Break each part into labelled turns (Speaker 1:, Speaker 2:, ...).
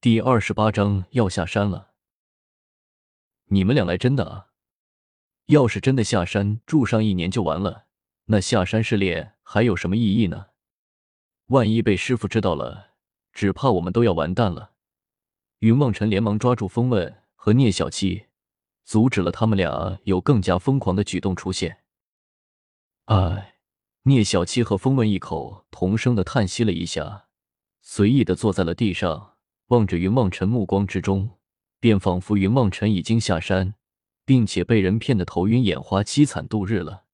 Speaker 1: 第二十八章要下山了。你们俩来真的啊？要是真的下山住上一年就完了，那下山试炼还有什么意义呢？万一被师傅知道了，只怕我们都要完蛋了。云梦辰连忙抓住风问和聂小七，阻止了他们俩有更加疯狂的举动出现。哎，聂小七和风问一口同声的叹息了一下，随意的坐在了地上，望着云梦辰，目光之中便仿佛云梦辰已经下山。并且被人骗得头晕眼花，凄惨度日了。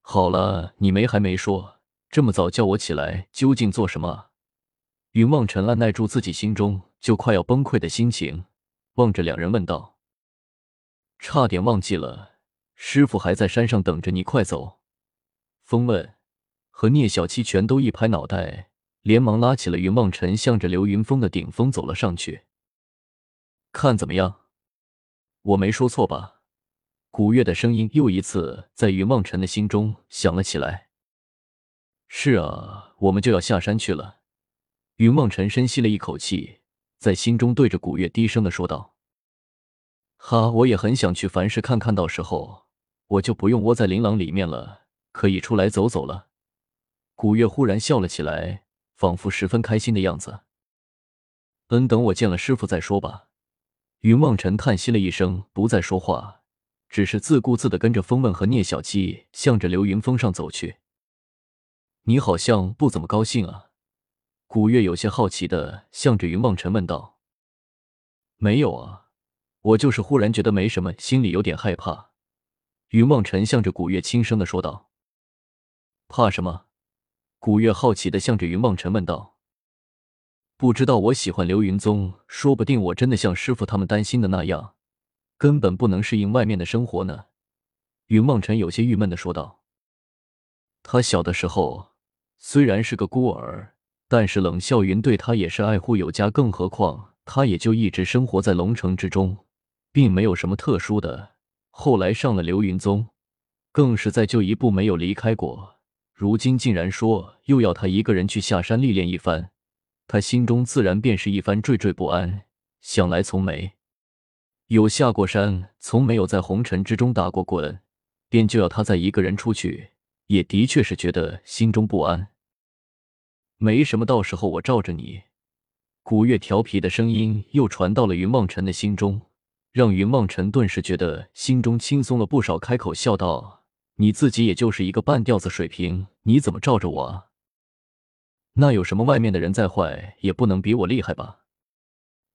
Speaker 1: 好了，你没还没说，这么早叫我起来，究竟做什么？云望尘按耐住自己心中就快要崩溃的心情，望着两人问道：“差点忘记了，师傅还在山上等着你，快走！”风问和聂小七全都一拍脑袋，连忙拉起了云梦尘，向着流云峰的顶峰走了上去。看怎么样？我没说错吧？古月的声音又一次在云梦尘的心中响了起来。是啊，我们就要下山去了。云梦尘深吸了一口气，在心中对着古月低声的说道：“哈，我也很想去凡世看看，到时候我就不用窝在琳琅里面了，可以出来走走了。”古月忽然笑了起来，仿佛十分开心的样子。嗯，等我见了师傅再说吧。云望尘叹息了一声，不再说话，只是自顾自的跟着风问和聂小七向着流云峰上走去。你好像不怎么高兴啊？古月有些好奇的向着云望尘问道。没有啊，我就是忽然觉得没什么，心里有点害怕。云望尘向着古月轻声的说道。怕什么？古月好奇的向着云望尘问道。不知道我喜欢流云宗，说不定我真的像师傅他们担心的那样，根本不能适应外面的生活呢。云梦辰有些郁闷的说道。他小的时候虽然是个孤儿，但是冷笑云对他也是爱护有加，更何况他也就一直生活在龙城之中，并没有什么特殊的。后来上了流云宗，更是在就一步没有离开过。如今竟然说又要他一个人去下山历练一番。他心中自然便是一番惴惴不安，想来从没有下过山，从没有在红尘之中打过滚，便就要他再一个人出去，也的确是觉得心中不安。没什么，到时候我罩着你。古月调皮的声音又传到了云望尘的心中，让云望尘顿时觉得心中轻松了不少，开口笑道：“你自己也就是一个半吊子水平，你怎么罩着我啊？”那有什么？外面的人再坏，也不能比我厉害吧？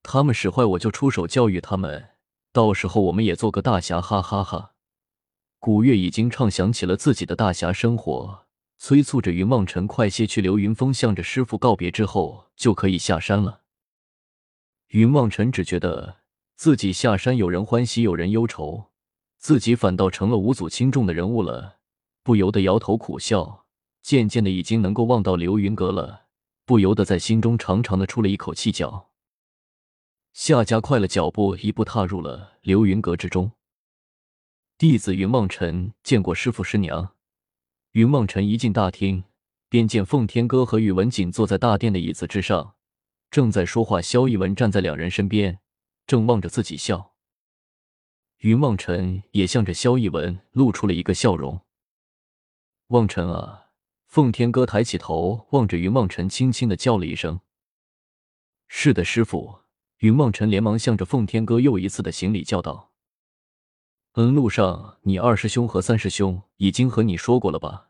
Speaker 1: 他们使坏，我就出手教育他们。到时候我们也做个大侠，哈哈哈！古月已经畅想起了自己的大侠生活，催促着云望尘快些去流云峰，向着师傅告别之后就可以下山了。云望尘只觉得自己下山，有人欢喜，有人忧愁，自己反倒成了无足轻重的人物了，不由得摇头苦笑。渐渐的，已经能够望到流云阁了，不由得在心中长长的出了一口气。脚下加快了脚步，一步踏入了流云阁之中。弟子云梦尘见过师傅师娘。云梦尘一进大厅，便见奉天哥和宇文锦坐在大殿的椅子之上，正在说话。萧逸文站在两人身边，正望着自己笑。云梦尘也向着萧逸文露出了一个笑容。望尘啊。奉天哥抬起头，望着云望尘，轻轻的叫了一声：“是的，师傅。”云望尘连忙向着奉天哥又一次的行礼，叫道：“嗯，路上你二师兄和三师兄已经和你说过了吧？”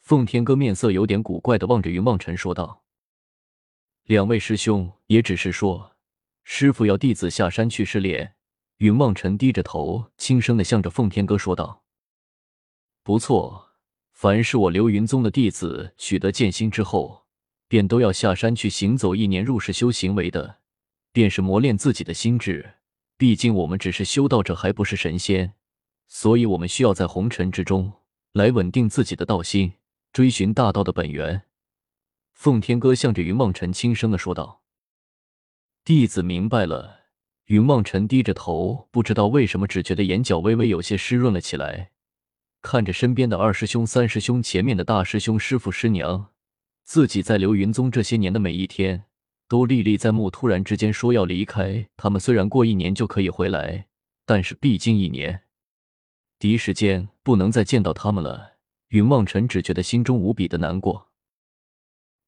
Speaker 1: 奉天哥面色有点古怪的望着云望尘说道：“两位师兄也只是说，师傅要弟子下山去试炼。”云望尘低着头，轻声的向着奉天哥说道：“不错。”凡是我流云宗的弟子取得剑心之后，便都要下山去行走一年入世修行，为的便是磨练自己的心智。毕竟我们只是修道者，还不是神仙，所以我们需要在红尘之中来稳定自己的道心，追寻大道的本源。奉天哥向着云望尘轻声的说道：“弟子明白了。”云望尘低着头，不知道为什么，只觉得眼角微微有些湿润了起来。看着身边的二师兄、三师兄，前面的大师兄、师傅、师娘，自己在流云宗这些年的每一天，都历历在目。突然之间说要离开，他们虽然过一年就可以回来，但是毕竟一年，第一时间不能再见到他们了。云望尘只觉得心中无比的难过。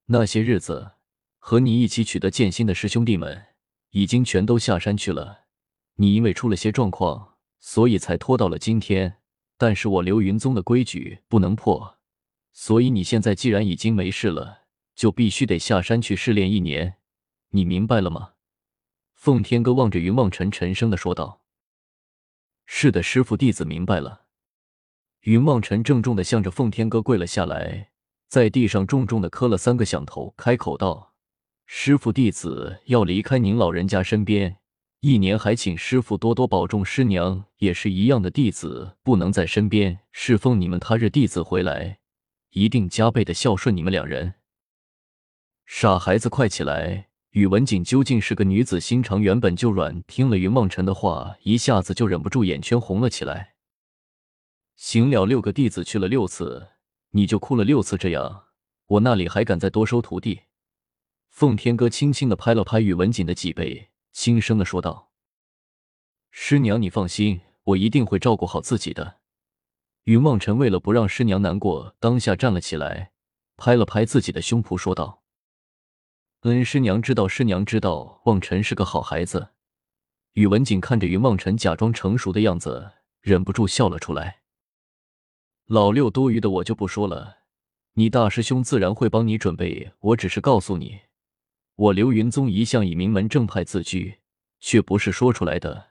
Speaker 1: 那些日子和你一起取得剑心的师兄弟们，已经全都下山去了。你因为出了些状况，所以才拖到了今天。但是我流云宗的规矩不能破，所以你现在既然已经没事了，就必须得下山去试炼一年。你明白了吗？奉天哥望着云望尘，沉声的说道：“是的，师傅，弟子明白了。”云望尘郑重的向着奉天哥跪了下来，在地上重重的磕了三个响头，开口道：“师傅，弟子要离开您老人家身边。”一年还请师傅多多保重，师娘也是一样的，弟子不能在身边侍奉你们，他日弟子回来一定加倍的孝顺你们两人。傻孩子，快起来！宇文景究竟是个女子心肠原本就软，听了云梦辰的话，一下子就忍不住眼圈红了起来。行了六个弟子去了六次，你就哭了六次，这样我那里还敢再多收徒弟？奉天哥轻轻的拍了拍宇文锦的脊背。轻声的说道：“师娘，你放心，我一定会照顾好自己的。”云望尘为了不让师娘难过，当下站了起来，拍了拍自己的胸脯，说道：“恩师娘知道，师娘知道，望尘是个好孩子。”宇文锦看着云望尘假装成熟的样子，忍不住笑了出来。老六，多余的我就不说了，你大师兄自然会帮你准备。我只是告诉你。我流云宗一向以名门正派自居，却不是说出来的，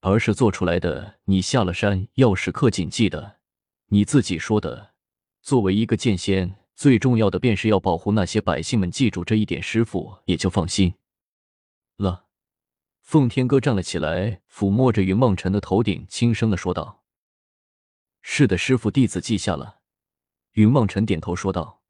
Speaker 1: 而是做出来的。你下了山要时刻谨记的，你自己说的。作为一个剑仙，最重要的便是要保护那些百姓们。记住这一点，师傅也就放心了。奉天哥站了起来，抚摸着云梦辰的头顶，轻声的说道：“是的，师傅，弟子记下了。”云梦辰点头说道。